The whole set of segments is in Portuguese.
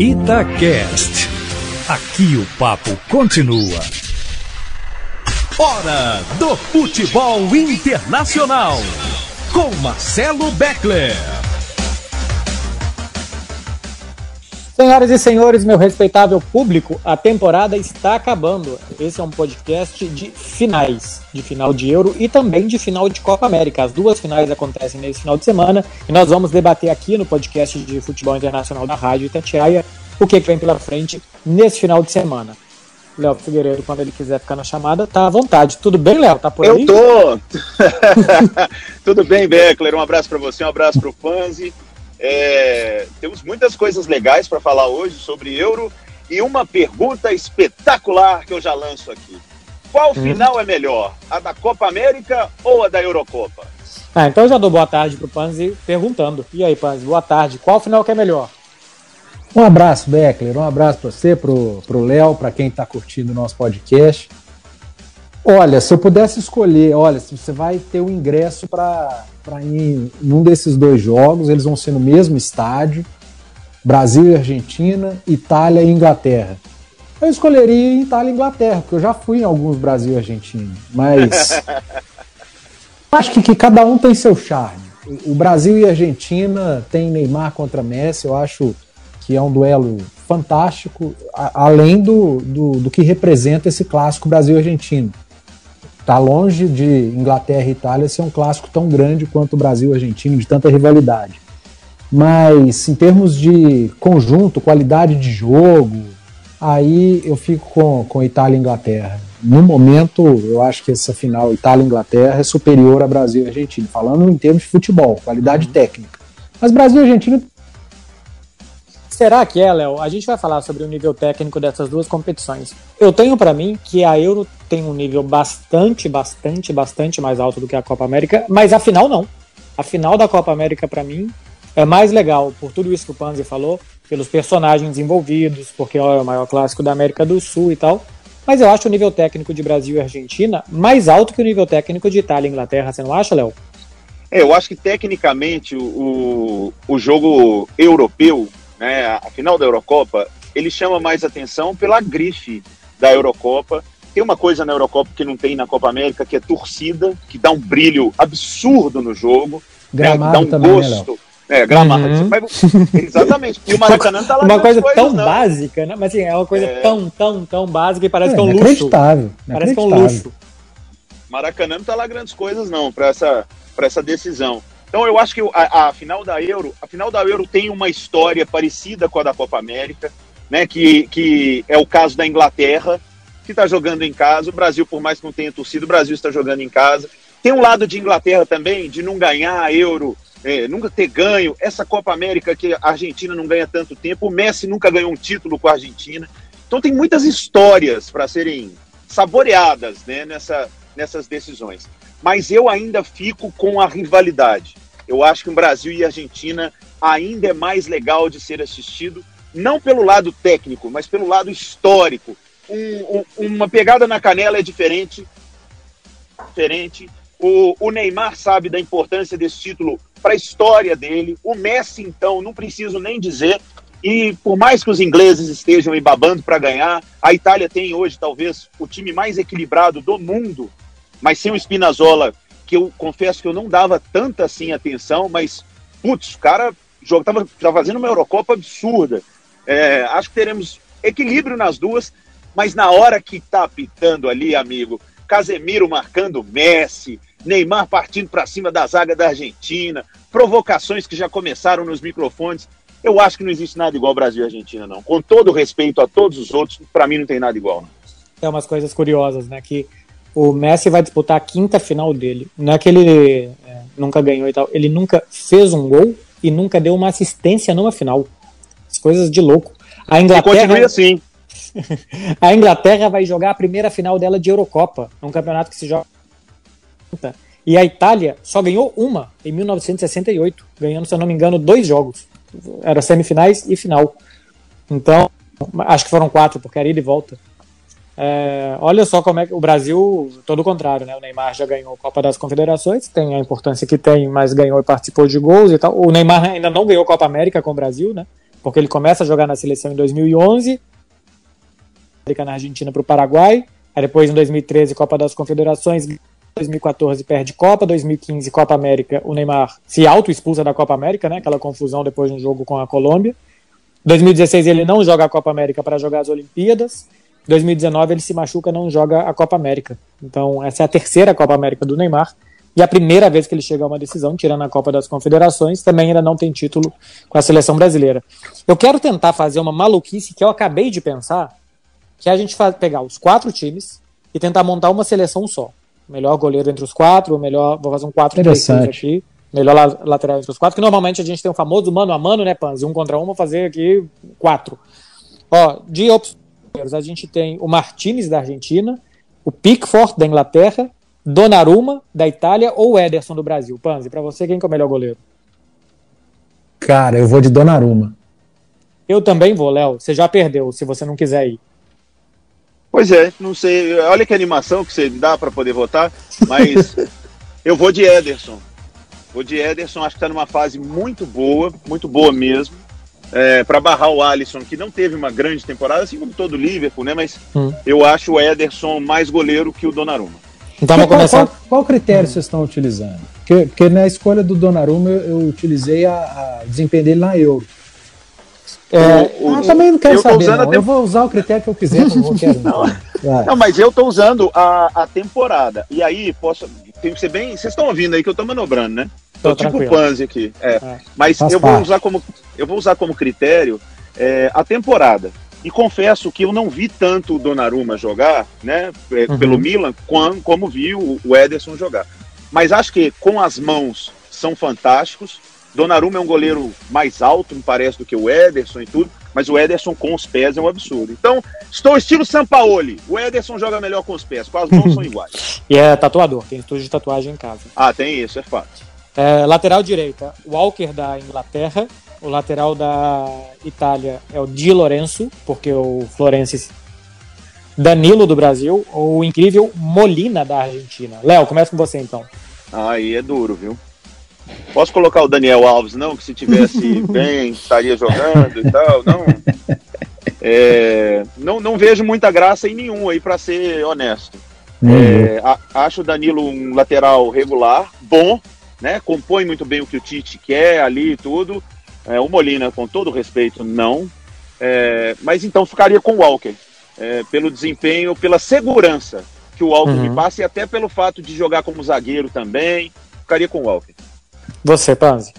Itacast. Aqui o papo continua. Hora do futebol internacional. Com Marcelo Beckler. Senhoras e senhores, meu respeitável público, a temporada está acabando. Esse é um podcast de finais, de final de Euro e também de final de Copa América. As duas finais acontecem nesse final de semana e nós vamos debater aqui no podcast de futebol internacional da Rádio Itatiaia o que, vem pela frente nesse final de semana. Léo Figueiredo, quando ele quiser ficar na chamada, tá à vontade. Tudo bem, Léo? Tá por aí? Eu tô! Tudo bem, Beckler. Um abraço para você, um abraço para o Fanzi. É, temos muitas coisas legais para falar hoje sobre Euro e uma pergunta espetacular que eu já lanço aqui. Qual hum. final é melhor, a da Copa América ou a da Eurocopa? Ah, então eu já dou boa tarde pro Panzi perguntando. E aí, Panzi, boa tarde. Qual final que é melhor? Um abraço, Beckler. Um abraço para você, pro, pro Léo, para quem está curtindo o nosso podcast. Olha, se eu pudesse escolher, olha, se você vai ter o um ingresso para ir num desses dois jogos, eles vão ser no mesmo estádio, Brasil e Argentina, Itália e Inglaterra. Eu escolheria Itália e Inglaterra, porque eu já fui em alguns Brasil e Argentina, mas acho que, que cada um tem seu charme. O Brasil e Argentina tem Neymar contra Messi, eu acho que é um duelo fantástico, a, além do, do, do que representa esse clássico Brasil-Argentina. Está longe de Inglaterra e Itália ser um clássico tão grande quanto o Brasil e Argentina, de tanta rivalidade. Mas em termos de conjunto, qualidade de jogo, aí eu fico com, com Itália e Inglaterra. No momento, eu acho que essa final Itália-Inglaterra é superior a Brasil e Argentina, falando em termos de futebol, qualidade uhum. técnica. Mas Brasil e Argentina será que é, Léo? A gente vai falar sobre o nível técnico dessas duas competições. Eu tenho para mim que a Euro tem um nível bastante, bastante, bastante mais alto do que a Copa América, mas a final não. A final da Copa América para mim é mais legal por tudo isso que o Panzi falou, pelos personagens envolvidos, porque ó, é o maior clássico da América do Sul e tal. Mas eu acho o nível técnico de Brasil e Argentina mais alto que o nível técnico de Itália e Inglaterra, você não acha, Léo? É, eu acho que tecnicamente o, o jogo europeu né, a final da Eurocopa, ele chama mais atenção pela grife da Eurocopa. Tem uma coisa na Eurocopa que não tem na Copa América, que é torcida, que dá um brilho absurdo no jogo, gramado né, dá um também, né, gosto. É, gramado. Uhum. Mas, exatamente. E o Maracanã tá lá Uma coisa coisas, tão não. básica, né? Mas assim, é uma coisa é... tão, tão, tão básica e parece é, que é um luxo. Parece que é um luxo. Maracanã não tá lá grandes coisas, não, para essa, pra essa decisão. Então eu acho que a, a, final da Euro, a final da Euro tem uma história parecida com a da Copa América, né? Que, que é o caso da Inglaterra, que está jogando em casa. O Brasil, por mais que não tenha torcido, o Brasil está jogando em casa. Tem um lado de Inglaterra também, de não ganhar a Euro, é, nunca ter ganho. Essa Copa América que a Argentina não ganha tanto tempo, o Messi nunca ganhou um título com a Argentina. Então tem muitas histórias para serem saboreadas né, nessa, nessas decisões. Mas eu ainda fico com a rivalidade. Eu acho que o Brasil e a Argentina ainda é mais legal de ser assistido, não pelo lado técnico, mas pelo lado histórico. Um, um, uma pegada na canela é diferente. diferente. O, o Neymar sabe da importância desse título para a história dele. O Messi, então, não preciso nem dizer. E por mais que os ingleses estejam babando para ganhar, a Itália tem hoje talvez o time mais equilibrado do mundo, mas sem o Spinazzola que eu confesso que eu não dava tanta assim atenção, mas, putz, o cara jogo, tava, tava fazendo uma Eurocopa absurda. É, acho que teremos equilíbrio nas duas, mas na hora que tá apitando ali, amigo, Casemiro marcando Messi, Neymar partindo para cima da zaga da Argentina, provocações que já começaram nos microfones. Eu acho que não existe nada igual Brasil e Argentina, não. Com todo respeito a todos os outros, para mim não tem nada igual. Não. É umas coisas curiosas, né? Que o Messi vai disputar a quinta final dele. Não é que ele é, nunca ganhou e tal, ele nunca fez um gol e nunca deu uma assistência numa final. As coisas de louco. A Inglaterra. E continue assim. a Inglaterra vai jogar a primeira final dela de Eurocopa, um campeonato que se joga. E a Itália só ganhou uma em 1968, ganhando, se eu não me engano, dois jogos. Era semifinais e final. Então, acho que foram quatro, porque era ida e volta. É, olha só como é que o Brasil, todo o contrário, né? O Neymar já ganhou a Copa das Confederações, tem a importância que tem, mas ganhou e participou de gols e tal. O Neymar ainda não ganhou a Copa América com o Brasil, né? porque ele começa a jogar na seleção em 2011, na Argentina para o Paraguai, aí depois em 2013 Copa das Confederações, 2014 perde Copa, 2015 Copa América, o Neymar se auto-expulsa da Copa América, né, aquela confusão depois de um jogo com a Colômbia. 2016 ele não joga a Copa América para jogar as Olimpíadas. 2019 ele se machuca, não joga a Copa América. Então essa é a terceira Copa América do Neymar e a primeira vez que ele chega a uma decisão, tirando a Copa das Confederações, também ainda não tem título com a seleção brasileira. Eu quero tentar fazer uma maluquice que eu acabei de pensar, que é a gente pegar os quatro times e tentar montar uma seleção só. Melhor goleiro entre os quatro, melhor. Vou fazer um 4 3 aqui. Melhor lateral entre os quatro, que normalmente a gente tem o famoso mano a mano, né, Panzi? Um contra um, vou fazer aqui quatro. Ó, de opções, a gente tem o Martinez da Argentina, o Pickford da Inglaterra, Donnarumma da Itália ou o Ederson do Brasil? Panzi, para você, quem que é o melhor goleiro? Cara, eu vou de Donnarumma. Eu também vou, Léo. Você já perdeu, se você não quiser ir. Pois é, não sei. Olha que animação que você dá para poder votar, mas eu vou de Ederson. Vou de Ederson, acho que está numa fase muito boa, muito boa mesmo. É, para barrar o Alisson, que não teve uma grande temporada, assim como todo o Liverpool, né? Mas hum. eu acho o Ederson mais goleiro que o Donnarumma. Então, qual, começar... qual, qual, critério hum. vocês estão utilizando? Porque, porque, na escolha do Donnarumma eu, eu utilizei a, a desempenho dele na Euro. É, o, eu também não quero eu saber, não. Eu vou usar o critério que eu quiser, não vou quero, não. não, mas eu estou usando a, a temporada. E aí, posso. Tem que ser bem. Vocês estão ouvindo aí que eu estou manobrando, né? Tô, tô tipo Panzi aqui. É. é. Mas Faz eu vou, usar como, eu vou usar como critério é, a temporada. E confesso que eu não vi tanto o Donnarumma jogar, né, é, uhum. pelo Milan, como, como vi o, o Ederson jogar. Mas acho que com as mãos são fantásticos. Donnarumma é um goleiro mais alto, me parece, do que o Ederson e tudo, mas o Ederson com os pés é um absurdo. Então, estou estilo Sampaoli. O Ederson joga melhor com os pés, com as mãos são iguais. E é tatuador, tem estúdio de tatuagem em casa. Ah, tem isso, é fato. É, lateral direita, Walker da Inglaterra. O lateral da Itália é o Di Lorenzo, porque o Florense Danilo do Brasil, ou o incrível Molina da Argentina. Léo, começa com você então. Aí é duro, viu? Posso colocar o Daniel Alves, não? Que se tivesse bem, estaria jogando e tal, não. É, não, não vejo muita graça em nenhum aí, para ser honesto. Uhum. É, a, acho o Danilo um lateral regular, bom, né? Compõe muito bem o que o Tite quer ali e tudo. É, o Molina, com todo respeito, não. É, mas então ficaria com o Walker, é, pelo desempenho, pela segurança que o Walker uhum. me passa e até pelo fato de jogar como zagueiro também. Ficaria com o Walker. Você, Panzi?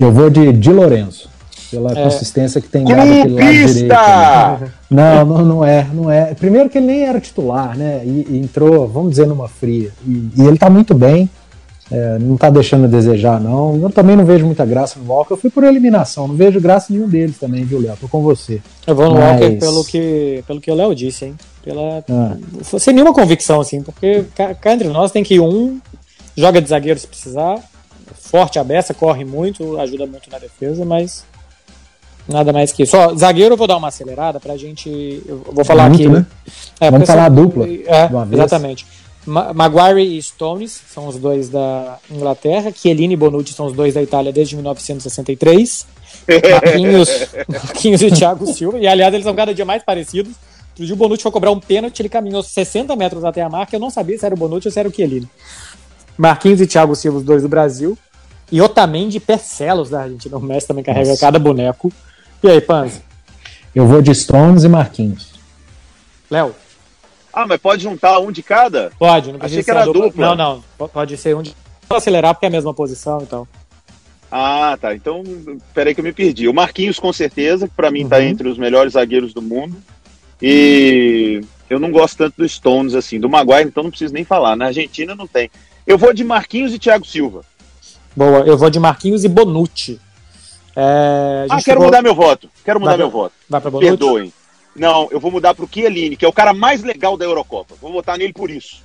Eu vou de Di Lorenzo, pela é. consistência que tem dado aquele lado direito. Né? Não, não, não é, não é. Primeiro que ele nem era titular, né? E, e entrou, vamos dizer, numa fria. E, e ele tá muito bem. É, não tá deixando a desejar, não. Eu também não vejo muita graça no Walker. Eu fui por eliminação, não vejo graça em nenhum deles também, viu, Léo? Tô com você. Eu vou no Mas... Walker pelo que, pelo que o Léo disse, hein? Pela... Ah. Sem nenhuma convicção, assim, porque cá entre nós tem que ir um, joga de zagueiro se precisar, forte a beça, corre muito, ajuda muito na defesa, mas nada mais que isso. Ó, zagueiro eu vou dar uma acelerada pra gente. Eu vou falar muito, aqui. Né? É, Vamos falar a dupla. É, exatamente. Maguire e Stones são os dois da Inglaterra, Chiellini e Bonucci são os dois da Itália desde 1963. Marquinhos, Marquinhos e Thiago Silva, e aliás eles são cada dia mais parecidos. Outro dia o Bonucci foi cobrar um pênalti, ele caminhou 60 metros até a marca, eu não sabia se era o Bonucci ou se era o Chiellini. Marquinhos e Thiago Silva, os dois do Brasil. E Otamendi e Percelos da Argentina. O Messi também carrega Nossa. cada boneco. E aí, Panzi? Eu vou de Stones e Marquinhos. Léo? Ah, mas pode juntar um de cada? Pode, não precisa Achei que era dupla. dupla. Não, não. Pode ser um de. Vou acelerar porque é a mesma posição então. Ah, tá. Então, peraí que eu me perdi. O Marquinhos, com certeza, que pra mim tá uhum. tá entre os melhores zagueiros do mundo. E eu não gosto tanto do Stones, assim. Do Maguire, então não preciso nem falar. Na Argentina não tem. Eu vou de Marquinhos e Thiago Silva. Boa, eu vou de Marquinhos e Bonucci. É, ah, quero mudar meu voto. Quero mudar vai meu voto. Vai pra Bonucci? Perdoem. Não, eu vou mudar pro Chiellini, que é o cara mais legal da Eurocopa. Vou votar nele por isso.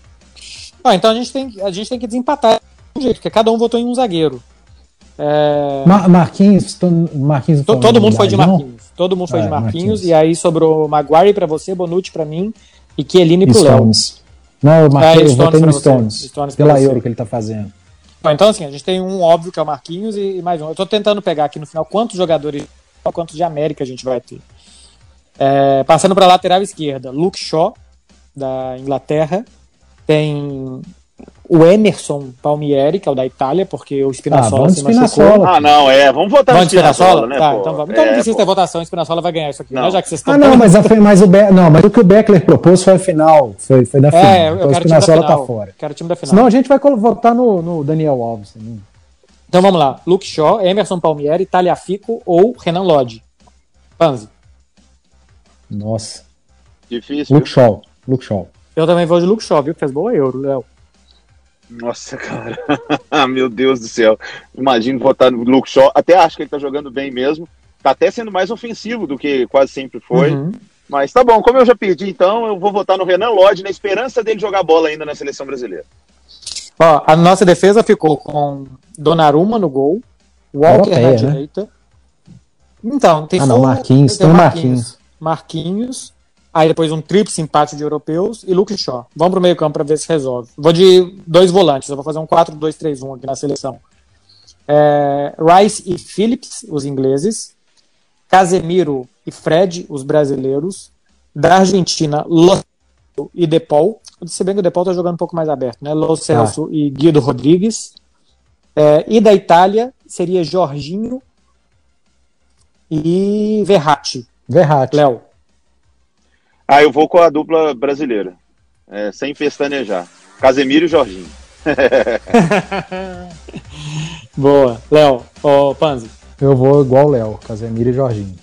Ah, então a gente tem, a gente tem que desempatar de um jeito, porque cada um votou em um zagueiro. É... Mar Marquinhos, Marquinhos todo, todo mundo foi de Marquinhos. Todo mundo foi ah, de Marquinhos, Marquinhos, e aí sobrou Maguire para você, Bonucci para mim e Chiellini pro Léo. Não, eu marquei, é, eu votei no Stones, Stones pela Euro que ele tá fazendo. Bom, então assim, a gente tem um óbvio que é o Marquinhos e, e mais um. Eu tô tentando pegar aqui no final quantos jogadores quanto de América a gente vai ter. É, passando para a lateral esquerda, Luke Shaw, da Inglaterra. Tem o Emerson Palmieri, que é o da Itália, porque o Spinazzola Ah, se vamos machucou. Ah, não, é. Vamos votar Vamos de Spinazzola? né? tá, pô? então vamos. Então não É, precisa pô. ter votação, o Spinazzola vai ganhar isso aqui, Não. né? Já que vocês estão Ah, não, mas, a, mas, o Be não, mas o que o Beckler propôs foi a final. Foi, foi na final. É, eu então o quero o time da Spinazzola final. tá fora. Quero o time da final. Senão a gente vai votar no, no Daniel Alves também. Então vamos lá. Luke Shaw, Emerson Palmieri, Taliafico ou Renan Lodge? Panzi. Nossa. Difícil. Luke Shaw. Luke Shaw. Eu também vou de Luke Shaw, viu? Fez boa euro, Léo. Nossa, cara. Ah, Meu Deus do céu. Imagino votar no Luke Shaw. Até acho que ele tá jogando bem mesmo. Tá até sendo mais ofensivo do que quase sempre foi. Uhum. Mas tá bom, como eu já perdi, então eu vou votar no Renan Lodge na esperança dele jogar bola ainda na seleção brasileira. Ó, a nossa defesa ficou com Donnarumma no gol, Walker na Europeia, né? direita. Então, tem Ah, não, o- Marquinhos, tem o Marquinhos. Marquinhos. Aí depois um tríplice empate de europeus e Luke Shaw. Vamos pro meio campo para ver se resolve. Vou de dois volantes, eu vou fazer um 4-2-3-1 aqui na seleção. É, Rice e Phillips, os ingleses. Casemiro e Fred, os brasileiros. Da Argentina, Lo e De Paul. Se bem que o De Paul tá jogando um pouco mais aberto, né? Lo Celso e Guido Rodrigues. É, e da Itália seria Jorginho e Verratti. Verratti. Léo. Ah, eu vou com a dupla brasileira. É, sem pestanejar. Casemiro e Jorginho. Boa. Léo, ô Panzi, Eu vou igual o Léo, Casemiro e Jorginho.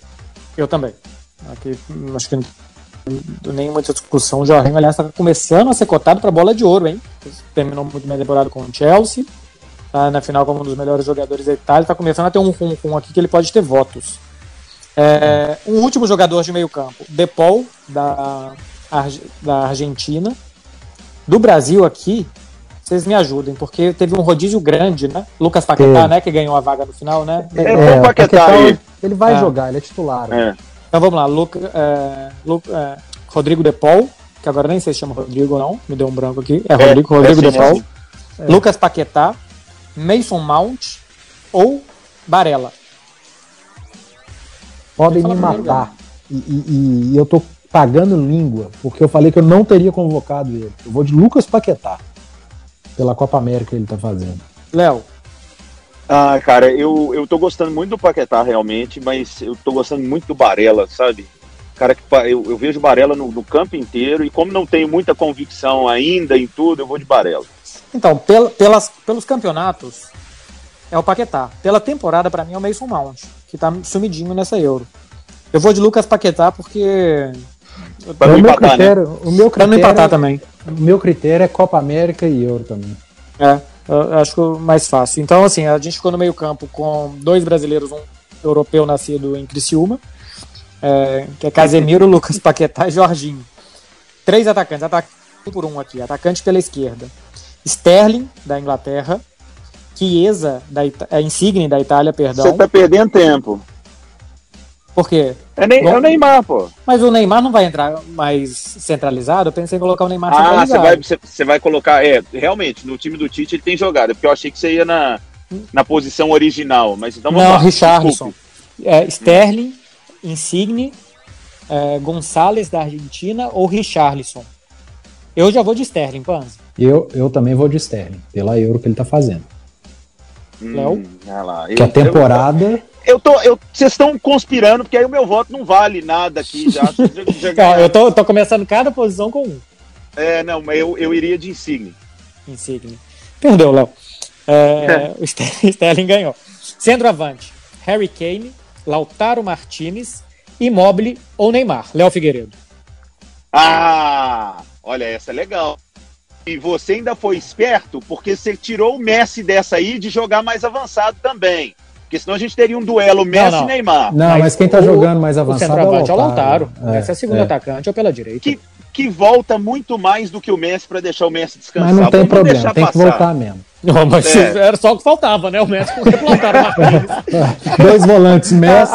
eu também. Aqui, acho que nem muita discussão. O Jorginho, aliás, está começando a ser cotado para bola de ouro, hein? Terminou muito bem a temporada com o Chelsea. Tá na final como um dos melhores jogadores da Itália. Está começando a ter um rum aqui que ele pode ter votos. É, um último jogador de meio campo, De Paul, da, da Argentina. Do Brasil aqui, vocês me ajudem, porque teve um rodízio grande, né? Lucas Paquetá, Teve. né? Que ganhou a vaga no final, né? É, vamos o Paquetá Paquetá, aí. Ele vai É. jogar, ele é titular. É. Então vamos lá, Luca, é, Lu- é, Rodrigo De Paul, que agora nem sei se chama Rodrigo ou não, me deu um branco aqui. É Rodrigo, Rodrigo é De sim, Paul. é Lucas Paquetá, Mason Mount ou Barella. Podem me matar. E, e- e eu tô pagando língua, porque eu falei que eu não teria convocado ele. Eu vou de Lucas Paquetá. Pela Copa América que ele tá fazendo. Léo, Ah, cara, eu, eu tô gostando muito do Paquetá, realmente, mas eu tô gostando muito do Barella, sabe? Cara, que eu, eu vejo o Barella no, no campo inteiro e como não tenho muita convicção ainda em tudo, eu vou de Barella. então, pel- pelas, pelos campeonatos, é o Paquetá. Pela temporada, pra mim, é o Mason Mount, que tá sumidinho nessa Euro. Eu vou de Lucas Paquetá porque. Pra não o, meu empatar, né? critério, o meu Pra não critério, empatar também. o meu critério é Copa América e Euro também. É, eu acho que o mais fácil. Então, assim, a gente ficou no meio-campo com dois brasileiros, um europeu nascido em Criciúma, é, que é Casemiro, Lucas Paquetá e Jorginho. Três atacantes, atacante por um aqui, atacante pela esquerda. Sterling, da Inglaterra, Chiesa, da Ita é, Insigne, da Itália, Você perdão. tá perdendo tempo. Por quê? É, nem, é o Neymar, pô. Mas o Neymar não vai entrar mais centralizado? Eu pensei em colocar o Neymar Ah, você centralizado. vai, você, você vai colocar. É, realmente, no time do Tite ele tem jogado, é porque eu achei que você ia na, na posição original. Mas então vamos Não, lá. Desculpe. É, Sterling, Insigne, é, Gonçalves da Argentina ou Richarlison? Eu já vou de Sterling, Panzi. Eu, eu também vou de Sterling, pela Euro que ele tá fazendo. Léo? Hum. Que a temporada. Eu tô, eu, vocês estão conspirando, porque aí o meu voto não vale nada aqui já. Já- já eu tô, tô começando cada posição com um. É, não, mas eu, eu iria de Insigne. Insigne. Perdeu, Léo. É, o Ster- Sterling ganhou. Centroavante: Harry Kane, Lautaro Martinez, Immobile ou Neymar. Léo Figueiredo. Ah, olha, essa é legal. E você ainda foi esperto, porque você tirou o Messi dessa aí de jogar mais avançado também. Porque senão a gente teria um duelo Messi não. e Neymar. Não, mas, Mas quem tá o- jogando mais O avançado centroavante é é o o Lautaro. Lautaro. Esse é o segundo é. atacante ou pela direita. Que, que volta muito mais do que o Messi para deixar o Messi descansar. Mas não tem Vamos problema, tem que passar. voltar mesmo. Não, mas É. era só o que faltava, né? O médico Lautaro Martinez. Dois volantes, Messi.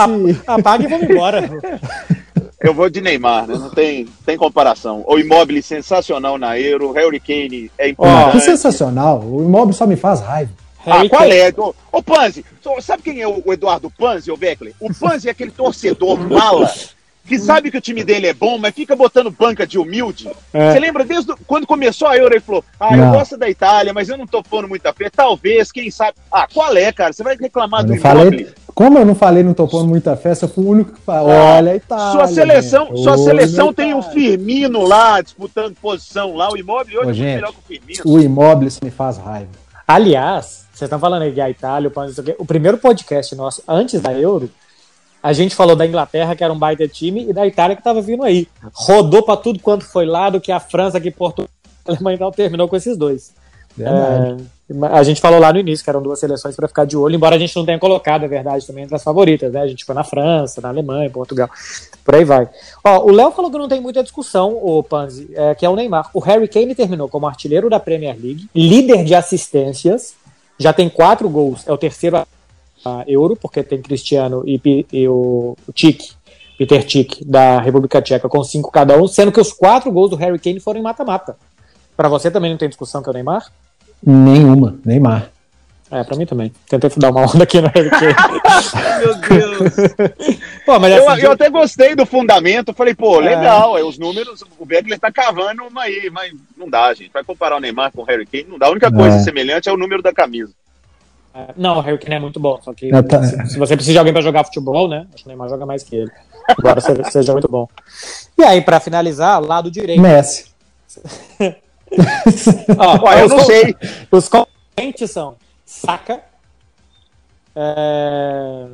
A- Apaga e vamos embora. Eu vou de Neymar, né? Não tem, tem comparação. O Immobile sensacional na Euro, Harry Kane é importante. sensacional. O imóvel só me faz raiva. Ah, qual é? Ô, ô Panzi, sabe quem é o Eduardo Panzi, ô Beckler? O Panzi é aquele torcedor mala que sabe que o time dele é bom, mas fica botando banca de humilde. É. Você lembra desde do, quando começou a Euro, ele falou: Ah, não. eu gosto da Itália, mas eu não tô pondo muita fé. Talvez, quem sabe. Ah, qual é, cara? Você vai reclamar eu do falei, Como eu não falei, não tô pondo muita fé, eu fui o único que fala. Ah, Olha a Itália. Sua seleção, gente. sua seleção tem o Firmino lá, disputando posição lá. O Immobile hoje Ô, é gente, melhor que o Firmino. O Immobile me faz raiva. Aliás, vocês estão falando aí de Itália, o primeiro podcast nosso antes da Euro a gente falou da Inglaterra, que era um baita time, e da Itália, que estava vindo aí. Rodou para tudo quanto foi lado, que a França, que Portugal, a Alemanha não terminou com esses dois. É, a gente falou lá no início que eram duas seleções para ficar de olho, embora a gente não tenha colocado, é verdade, também entre as favoritas, né? A gente foi na França, na Alemanha, Portugal, por aí vai. Ó, o Léo falou que não tem muita discussão, o Panzi, é, que é o Neymar. O Harry Kane terminou como artilheiro da Premier League, líder de assistências, já tem quatro gols, é o terceiro Euro, porque tem Cristiano e, e o, o Tic, Peter Tic, da República Tcheca, com cinco cada um, sendo que os quatro gols do Harry Kane foram em mata-mata. Para você também não tem discussão que é o Neymar? Nenhuma, Neymar. É, pra mim também. Tentei dar uma onda aqui no Harry Kane. Meu Deus. pô, mas eu, assim, eu, até gostei do fundamento. Falei, pô, é. legal. É. os números, o Beckler tá cavando uma aí, mas não dá, gente. Vai comparar o Neymar com o Harry Kane, não dá. A única coisa é. semelhante é o número da camisa. Não, o Harry Kane é muito bom, só que é, tá. se, se, você precisa de alguém para jogar futebol, né? Acho que o Neymar joga mais que ele. Agora seja muito bom. E aí, para finalizar, lado direito. Messi. Ó, eu não sei. Os concorrentes são Saka. É...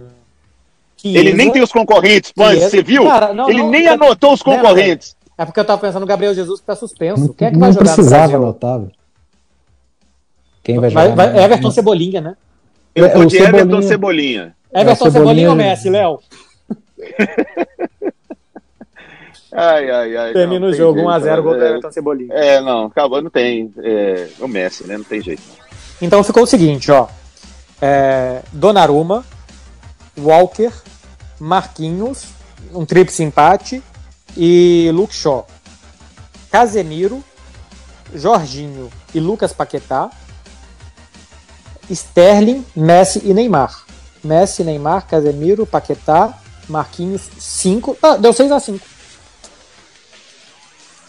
Ele nem tem os concorrentes, mas você viu? Cara, não, ele não, nem anotou os concorrentes. É porque eu tava pensando no Gabriel Jesus que tá suspenso. Quem é que vai jogar? Não precisava anotar. Quem vai jogar? Vai, vai Everton Cebolinha, né? Eu é, vou de Cebolinha. Everton Cebolinha. Everton é, Cebolinha, Cebolinha ou Messi, Léo? ai, ai, ai. Termina o jogo 1x0 gol do é. Everton Cebolinha. É, não, acabou, não tem. É, o Messi, né? Não tem jeito. Então ficou o seguinte, ó. É, Donnarumma, Walker, Marquinhos, um tríplice empate e Luke Shaw. Casemiro, Jorginho e Lucas Paquetá. Sterling, Messi e Neymar. Messi, Neymar, Casemiro, Paquetá, Marquinhos, 5. Ah, deu 6 a 5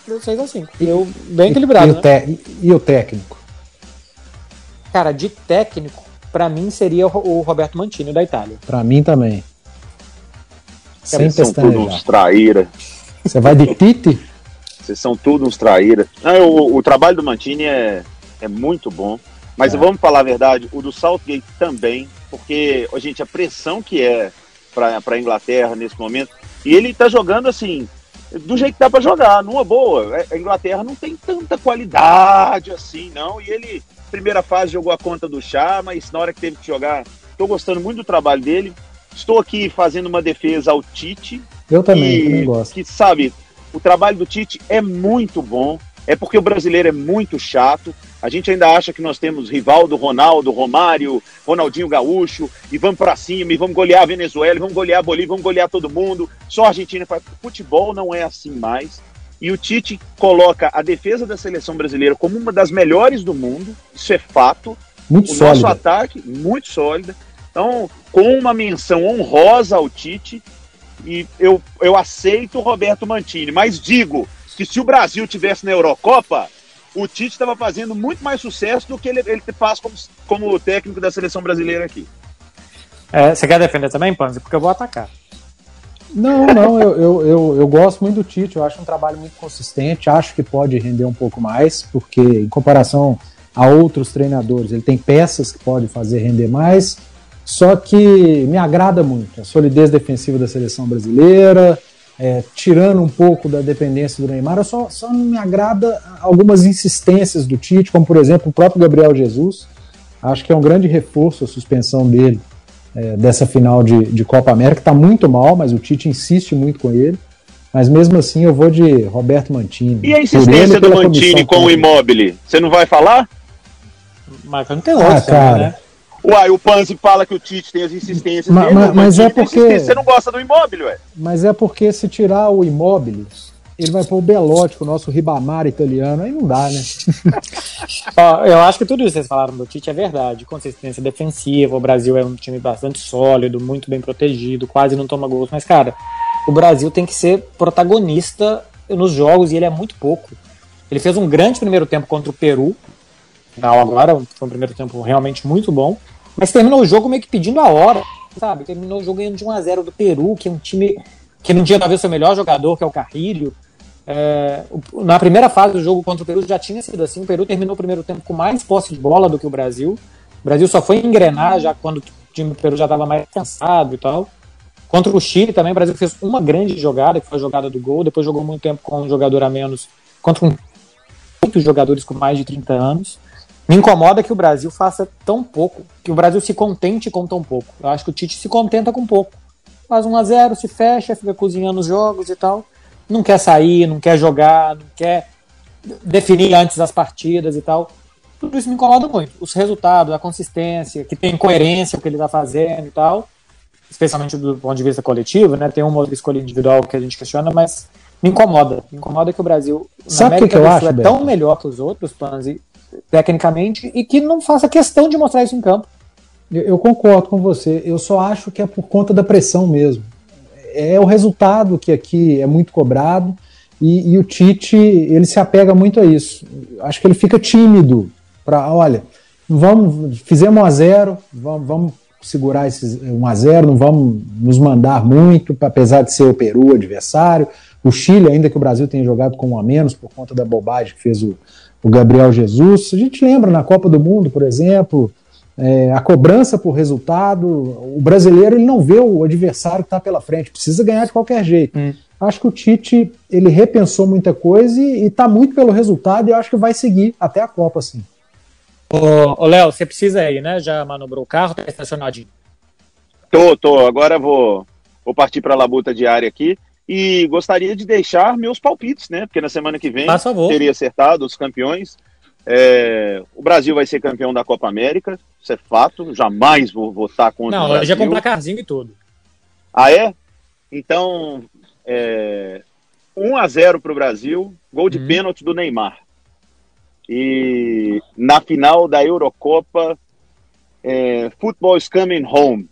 Deu 6 a 5 Deu bem equilibrado. E, né? e, o técnico? Cara, de técnico, para mim seria o Roberto Mantini da Itália. Para mim também. Sem são tudo uns traíra. Você vai de Tite? Vocês são tudo uns traíra. Não, o, o trabalho do Mantini é, é muito bom. Mas é. vamos falar a verdade, o do Southgate também, porque, gente, a pressão que é para a Inglaterra nesse momento, e ele está jogando assim, do jeito que dá para jogar, numa boa. É, a Inglaterra não tem tanta qualidade assim, não, e ele, primeira fase, jogou a conta do chá, mas na hora que teve que jogar, estou gostando muito do trabalho dele. Estou aqui fazendo uma defesa ao Tite. Eu também, também gosto. Que, sabe, o trabalho do Tite é muito bom. É porque o brasileiro é muito chato. A gente ainda acha que nós temos Rivaldo, Ronaldo, Romário, Ronaldinho Gaúcho, e vamos para cima, e vamos golear a Venezuela, e vamos golear a Bolívia, vamos golear todo mundo. Só a Argentina faz. Futebol não é assim mais. E o Tite coloca a defesa da seleção brasileira como uma das melhores do mundo, isso é fato. Muito o sólida. nosso ataque, muito sólida. Então, com uma menção honrosa ao Tite, e eu, eu aceito o Roberto Mantini, mas digo que se o Brasil tivesse na Eurocopa, o Tite estava fazendo muito mais sucesso do que ele, ele faz como, como técnico da seleção brasileira aqui. É, você quer defender também, Panzi? Porque eu vou atacar. Não, não, eu, eu, eu, eu, gosto muito do Tite, eu acho um trabalho muito consistente, acho que pode render um pouco mais, porque em comparação a outros treinadores, ele tem peças que podem fazer render mais, só que me agrada muito a solidez defensiva da seleção brasileira, é, tirando um pouco da dependência do Neymar, só, só não me agrada algumas insistências do Tite, como por exemplo o próprio Gabriel Jesus. Acho que é um grande reforço a suspensão dele é, dessa final de, de Copa América. Está muito mal, mas o Tite insiste muito com ele. Mas mesmo assim eu vou de Roberto Mantini. E a insistência do Mantini com o Immobile? Você não vai falar? Mas não tem outra, ah, cara. Né? Uai, o Panzi fala que o Tite tem as insistências mas, dele, mas, mas é porque você não gosta do imóvel, ué. Mas é porque se tirar o imóvel, ele vai pôr o Belotti, o nosso Ribamar italiano, aí não dá, né? Ó, eu acho que tudo isso que vocês falaram do Tite é verdade. Consistência defensiva, o Brasil é um time bastante sólido, muito bem protegido, quase não toma gols. Mas, cara, o Brasil tem que ser protagonista nos jogos e ele é muito pouco. Ele fez um grande primeiro tempo contra o Peru. Não, agora foi um primeiro tempo realmente muito bom. Mas terminou o jogo meio que pedindo a hora, sabe? Terminou o jogo ganhando de 1x0 do Peru, que é um time que não tinha talvez seu melhor jogador, que é o Carrilho. É, na primeira fase do jogo contra o Peru já tinha sido assim. O Peru terminou o primeiro tempo com mais posse de bola do que o Brasil. O Brasil só foi engrenar já quando o time do Peru já estava mais cansado e tal. Contra o Chile também, o Brasil fez uma grande jogada, que foi a jogada do gol. Depois jogou muito tempo com um jogador a menos, contra um, muitos jogadores com mais de 30 anos. Me incomoda que o Brasil faça tão pouco, que o Brasil se contente com tão pouco. Eu acho que o Tite se contenta com pouco. Faz 1 a 0 se fecha, fica cozinhando os jogos e tal não quer sair, não quer jogar, não quer definir antes as partidas e tal. Tudo isso me incomoda muito. Os resultados, a consistência, que tem coerência o que ele está fazendo e tal, especialmente do ponto de vista coletivo, né? Tem uma outra escolha individual que a gente questiona, mas me incomoda. Me incomoda que o Brasil, Sabe na América que eu acho, é tão melhor que os outros, Panzi, tecnicamente, e que não faça questão de mostrar isso em campo. Eu, eu concordo com você. Eu só acho que é por conta da pressão mesmo é o resultado que aqui é muito cobrado e, e, o Tite ele se apega muito a isso. Acho que ele fica tímido para, olha, vamos, fizemos 1 a 0, vamos, vamos segurar esses 1 a 0, não vamos nos mandar muito, apesar de ser o Peru adversário. O Chile, ainda que o Brasil tenha jogado com um a menos por conta da bobagem que fez o, o Gabriel Jesus. A gente lembra na Copa do Mundo, por exemplo, é, a cobrança por resultado, o brasileiro ele não vê o adversário que está pela frente, precisa ganhar de qualquer jeito. Hum. Acho que o Tite ele repensou muita coisa e está muito pelo resultado e acho que vai seguir até a Copa, assim. Ô, ô Léo, você precisa aí, né? Já manobrou o carro, tá estacionadinho. Tô, tô. Agora vou, vou partir para a labuta diária aqui e gostaria de deixar meus palpites, né? Porque na semana que vem teria acertado os campeões. É, o Brasil vai ser campeão da Copa América, isso é fato. Jamais vou votar contra Não, o Brasil. já com placarzinho e tudo. Ah, é? Então, é, 1 a 0 para o Brasil, gol de hum. pênalti do Neymar. E na final da Eurocopa, é, Football is coming home.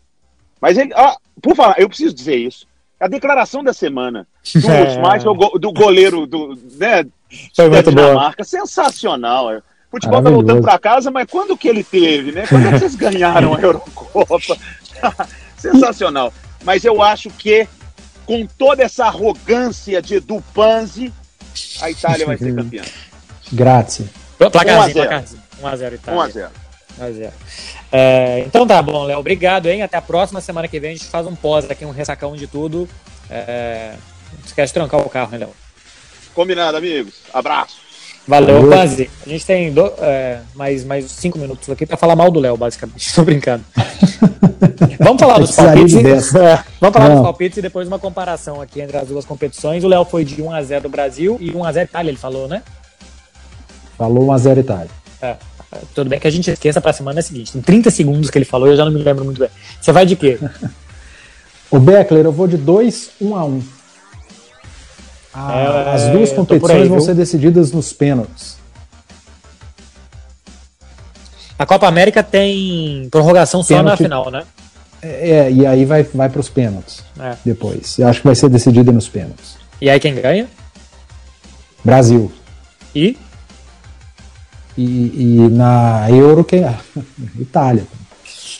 Mas ele, ah, por falar, eu preciso dizer isso. A declaração da semana do é. do goleiro do, né, foi muito Dinamarca, boa. sensacional. O futebol tá voltando para casa, mas quando que ele teve, né? Quando é que vocês ganharam a Eurocopa? sensacional. Mas eu acho que com toda essa arrogância de Dupanzi, a Itália vai ser campeã. Grazie. Placarzinho, 1x0 Itália. 1x0. 1x0. É, então tá bom, Léo. Obrigado, hein? Até a próxima semana que vem. A gente faz um pós aqui, um ressacão de tudo. É, não esquece de trancar o carro, né, Léo? Combinado, amigos. Abraço. Valeu, Banzi. A gente tem do, é, mais, mais cinco minutos aqui para falar mal do Léo, basicamente. Tô brincando. Vamos falar dos palpites. É, vamos falar Não. dos palpites e depois uma comparação aqui entre as duas competições. O Léo foi de 1x0 do Brasil e 1x0 Itália, ele falou, né? Falou 1x0 Itália. É, tudo bem que a gente esqueça para a semana seguinte. Em 30 segundos que ele falou, eu já não me lembro muito bem. Você vai de quê? o Beckler, eu vou de 2 1x1. Ah, as duas competições aí, vão ser decididas nos pênaltis. A Copa América tem prorrogação só Pênalti, na final, né? É, é, e aí vai, vai para os pênaltis é. depois. Eu acho que vai ser decidida nos pênaltis. E aí quem ganha? Brasil. E? E, e na Euro, quem? Itália.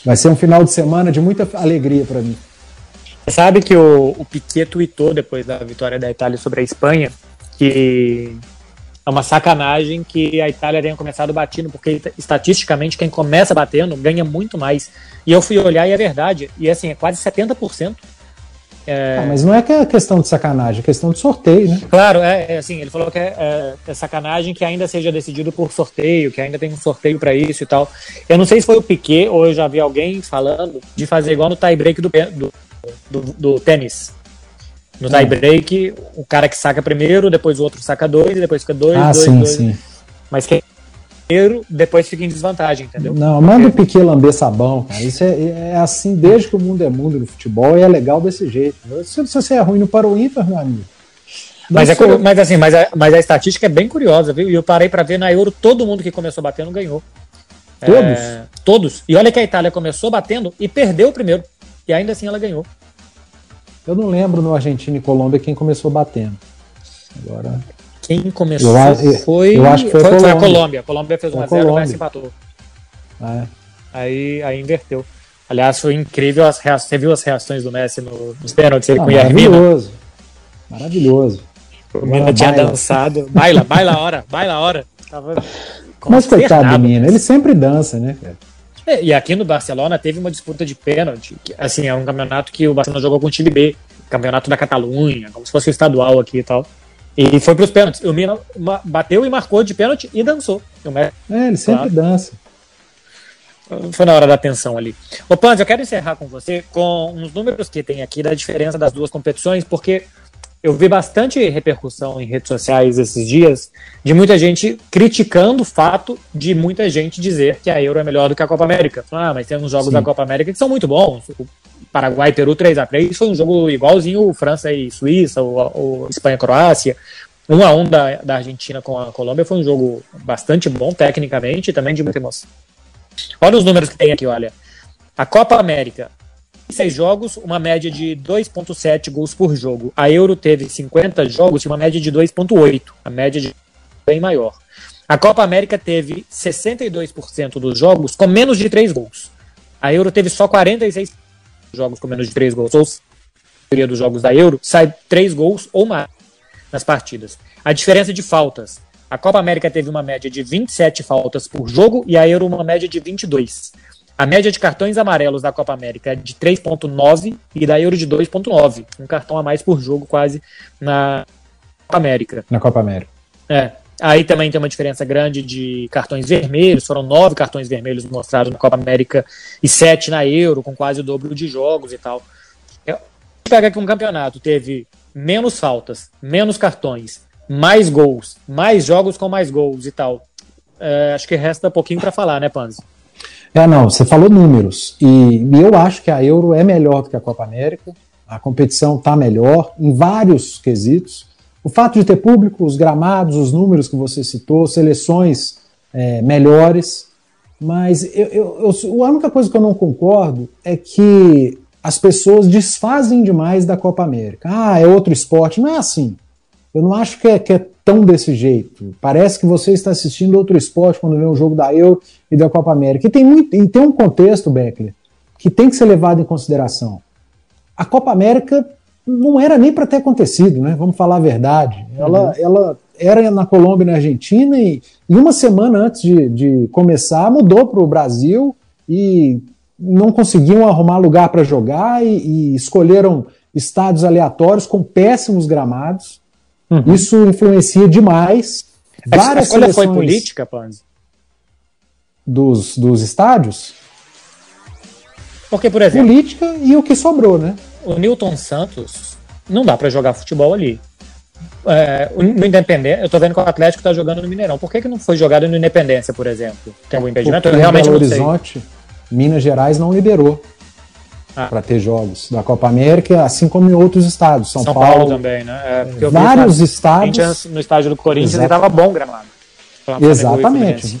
Vai ser um final de semana de muita alegria para mim. Você sabe que o, o Piquet tweetou depois da vitória da Itália sobre a Espanha que é uma sacanagem que a Itália tenha começado batendo, porque estatisticamente quem começa batendo ganha muito mais. E eu fui olhar e é verdade. E assim, é quase 70%. É... Ah, mas não é que é questão de sacanagem, é questão de sorteio, né? Claro, é, é assim, ele falou que é, é, é, sacanagem que ainda seja decidido por sorteio, que ainda tem um sorteio para isso e tal. Eu não sei se foi o Piquet ou eu já vi alguém falando de fazer igual no tie-break do, do do, do tênis. No tie break, o cara que saca primeiro, depois o outro saca dois, e depois fica dois, ah, dois, sim, dois. Sim. Mas quem primeiro, depois fica em desvantagem, entendeu? Não, manda o Piquet lamber sabão, cara. Isso é, é, assim desde que o mundo é mundo no futebol e é legal desse jeito. Se, se você é ruim no para o ímpar, meu amigo. Mas, é, mas assim, mas a, mas a estatística é bem curiosa, viu? E eu parei para ver na Euro, todo mundo que começou batendo ganhou. Todos? É, todos. E olha que a Itália começou batendo e perdeu o primeiro. E ainda assim ela ganhou. Eu não lembro no Argentina e Colômbia quem começou batendo. Agora. Quem começou eu, foi. Eu acho que foi, foi, foi a Colômbia. A Colômbia fez 1x0, o Messi empatou. É. Aí, aí inverteu. Aliás, foi incrível as reações. Você viu as reações do Messi no, nos pênaltis? Ele ah, com maravilhoso. Maravilhoso. O Mina tinha baila. dançado. Baila, baila a hora, baila a hora. Tava Mas coitado do Mina, ele sempre dança, né, cara? É, e aqui no Barcelona teve uma disputa de pênalti. Que, assim, é um campeonato que o Barcelona jogou com o time B. Campeonato da Catalunha, como se fosse estadual aqui e tal. E foi para os pênaltis. O Mina bateu e marcou de pênalti e dançou. é, ele sempre claro. dança. Foi na hora da atenção ali. Ô Panz, eu quero encerrar com você com uns números que tem aqui da diferença das duas competições, porque eu vi bastante repercussão em redes sociais esses dias de muita gente criticando o fato de muita gente dizer que a Euro é melhor do que a Copa América. Ah, mas tem uns jogos Sim. da Copa América que são muito bons. O Paraguai Peru 3 a 3 foi um jogo igualzinho França e Suíça, ou, ou Espanha e Croácia. 1 a 1 da, da Argentina com a Colômbia foi um jogo bastante bom tecnicamente e também de muita emoção. Olha os números que tem aqui, olha. A Copa América, seis jogos, uma média de 2,7 gols por jogo. A Euro teve 50 jogos, tinha uma média de 2,8. A média de bem maior. A Copa América teve 62% dos jogos com menos de 3 gols. A Euro teve só 46 jogos com menos de 3 gols. Ou a maioria dos jogos da Euro sai 3 gols ou mais nas partidas. A diferença de faltas. A Copa América teve uma média de 27 faltas por jogo e a Euro uma média de 22. A média de cartões amarelos da Copa América é de 3.9 e da Euro de 2.9. Um cartão a mais por jogo quase na Copa América. Na Copa América. É. Aí também tem uma diferença grande de cartões vermelhos. Foram nove cartões vermelhos mostrados na Copa América e sete na Euro, com quase o dobro de jogos e tal. Pega aqui um campeonato, teve menos faltas, menos cartões, mais gols, mais jogos com mais gols e tal. É, acho que resta pouquinho para falar, né, Panzi? É, não, você falou números. E, e, eu acho que a Euro é melhor do que a Copa América. A competição está melhor em vários quesitos. O fato de ter público, os gramados, os números que você citou, seleções é, melhores. Mas eu, eu, eu, a única coisa que eu não concordo é que as pessoas desfazem demais da Copa América. Ah, é outro esporte. Não é assim. Eu não acho que é, que é tão desse jeito. Parece que você está assistindo outro esporte quando vê um jogo da Euro e da Copa América. E tem, muito, e tem um contexto, Beckler, que tem que ser levado em consideração. A Copa América não era nem para ter acontecido, né? Vamos falar a verdade. Ela, uhum. ela era na Colômbia e na Argentina e, e uma semana antes de, de começar mudou para o Brasil e não conseguiam arrumar lugar para jogar e, e escolheram estádios aleatórios com péssimos gramados. Uhum. Isso influencia demais. Várias a escolha foi política, Panzi? Dos, dos estádios? Porque, por exemplo. Política e o que sobrou, né? O Newton Santos não dá para jogar futebol ali. É, no Independência, eu tô vendo que o Atlético tá jogando no Mineirão. Por que, que não foi jogado no Independência, por exemplo? Tem algum impedimento? Porque eu realmente Belo Horizonte, Minas Gerais não liberou ah. para ter jogos da Copa América, assim como em outros estados. São, São Paulo, Paulo, também, né? É, vários estados. No estádio do Corinthians estava bom gramado. Exatamente.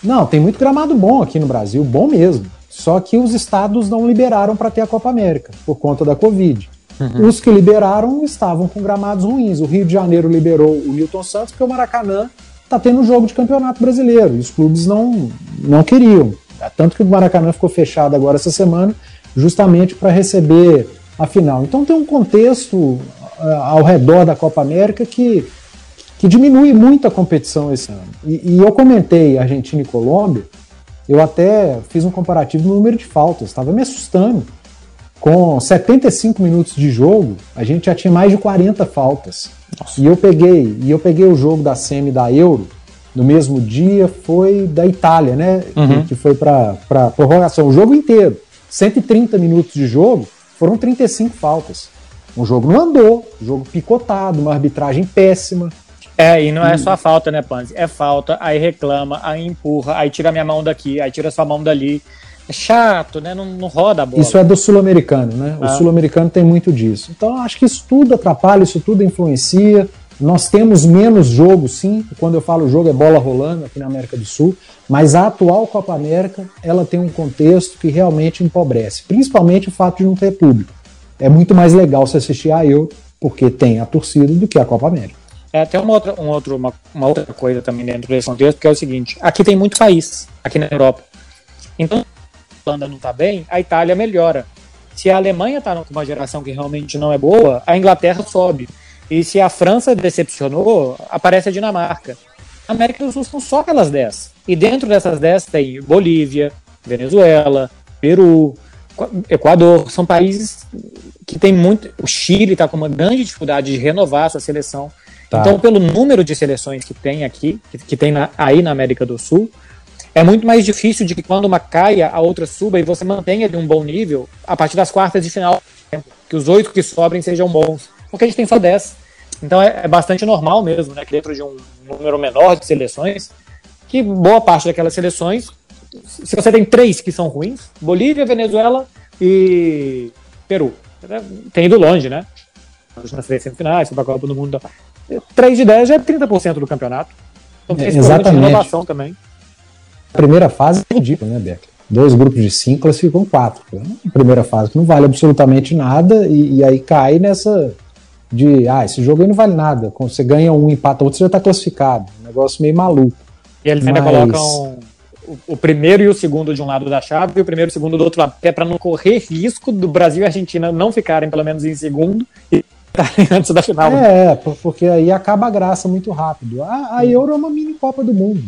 Não, tem muito gramado bom aqui no Brasil, bom mesmo. Só que os estados não liberaram para ter a Copa América, por conta da Covid. Uhum. Os que liberaram estavam com gramados ruins. O Rio de Janeiro liberou o Newton Santos, porque o Maracanã está tendo jogo de campeonato brasileiro. E os clubes não, não queriam. Tanto que o Maracanã ficou fechado agora essa semana justamente para receber a final. Então tem um contexto uh, ao redor da Copa América que, que diminui muito a competição esse ano. E, e, eu comentei Argentina e Colômbia, eu até fiz um comparativo no número de faltas, estava me assustando. Com 75 minutos de jogo, a gente já tinha mais de 40 faltas. Nossa. E eu peguei, e eu peguei o jogo da semi da Euro, no mesmo dia foi da Itália, né? Uhum. Que, que foi para prorrogação, o jogo inteiro. 130 minutos de jogo, foram 35 faltas. O jogo não andou, o jogo picotado, uma arbitragem péssima. É, e não é só falta, né, Panzi? É falta, aí reclama, aí empurra, aí tira minha mão daqui, aí tira sua mão dali. É chato, né? Não, não roda a bola. Isso é do sul-americano, né? O ah. sul-americano tem muito disso. Então, acho que isso tudo atrapalha, isso tudo influencia. Nós temos menos jogo, sim. Quando eu falo jogo, é bola rolando aqui na América do Sul. Mas a atual Copa América, ela tem um contexto que realmente empobrece. Principalmente o fato de não ter público. É muito mais legal se assistir a Euro, porque tem a torcida, do que a Copa América. É até uma outra, um outro, uma, uma outra coisa também dentro desse contexto, que é o seguinte: aqui tem muito país, aqui na Europa. Então, a Holanda não está bem, a Itália melhora. Se a Alemanha está com uma geração que realmente não é boa, a Inglaterra sobe. E se a França decepcionou, aparece a Dinamarca. A América do Sul são só aquelas 10. E dentro dessas 10 tem Bolívia, Venezuela, Peru, Equador. São países que tem muito. O Chile está com uma grande dificuldade de renovar sua seleção. Tá. Então, pelo número de seleções que tem aqui, que, que tem na, aí na América do Sul, é muito mais difícil de que quando uma caia, a outra suba e você mantenha de um bom nível a partir das quartas de final. Que os oito que sobrem sejam bons. Porque a gente tem só dez. Então é, é, bastante normal mesmo, né, que dentro de um número menor de seleções, que boa parte daquelas seleções, se você tem três que são ruins, Bolívia, Venezuela e Peru, tem ido longe, né? Nas três semifinais, para a Copa do Mundo. 3 de 10 já é 30% do campeonato. Então tem é, exatamente. inovação também. A primeira fase é ridícula, né, Beck? Dois grupos de cinco classificam quatro. A primeira fase que não vale absolutamente nada e, e aí cai nessa de ah, esse jogo aí não vale nada. Quando você ganha um, empata outro, você já está classificado. Um negócio meio maluco. E eles Mas... ainda colocam o, o, primeiro e o segundo de um lado da chave e o primeiro e o segundo do outro lado, que é para não correr risco do Brasil e Argentina não ficarem pelo menos em segundo e antes da final. É, porque aí acaba a graça muito rápido. A, a Euro é uma mini Copa do Mundo.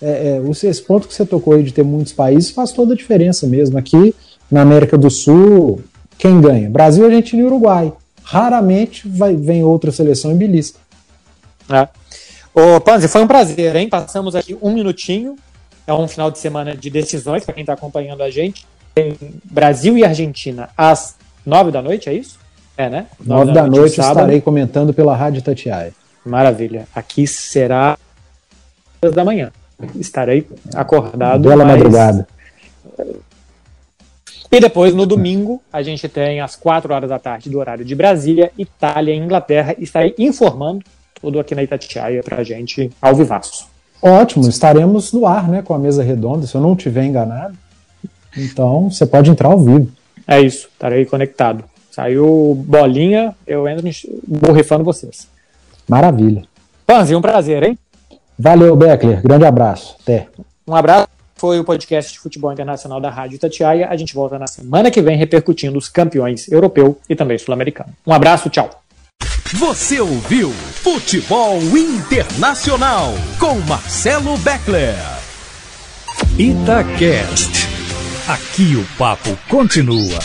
É, é, esse ponto que você tocou aí de ter muitos países faz toda a diferença mesmo. Aqui na América do Sul, quem ganha? Brasil, Argentina e Uruguai raramente vai, vem outra seleção e belisca. É. Ô, Panzi, foi um prazer, hein? Passamos aqui um minutinho. É um final de semana de decisões para quem está acompanhando a gente. Tem Brasil e Argentina às nove da noite, é isso? É, né? Nove, da, da, noite, estarei comentando pela Rádio Tatiaia. Maravilha. Aqui será da manhã. Estarei acordado. Bela mas... madrugada. E depois, no domingo, a gente tem às 4 horas da tarde do horário de Brasília, Itália e Inglaterra. Estarei informando tudo aqui na Itatiaia pra gente ao vivaço. Ótimo, estaremos no ar, né, com a mesa redonda, se eu não estiver enganado. Então, você pode entrar ao vivo. É isso, estarei conectado. Saiu bolinha, eu entro borrifando vocês. Maravilha. Panzi, um prazer, hein? Valeu, Beckler. Grande abraço. Até. Um abraço foi o podcast de futebol internacional da Rádio Tatiaia. A gente volta na semana que vem repercutindo os campeões europeu e também sul-americano. Um abraço, tchau. Você ouviu Futebol Internacional com Marcelo Beckler. Itacast. Aqui o papo continua.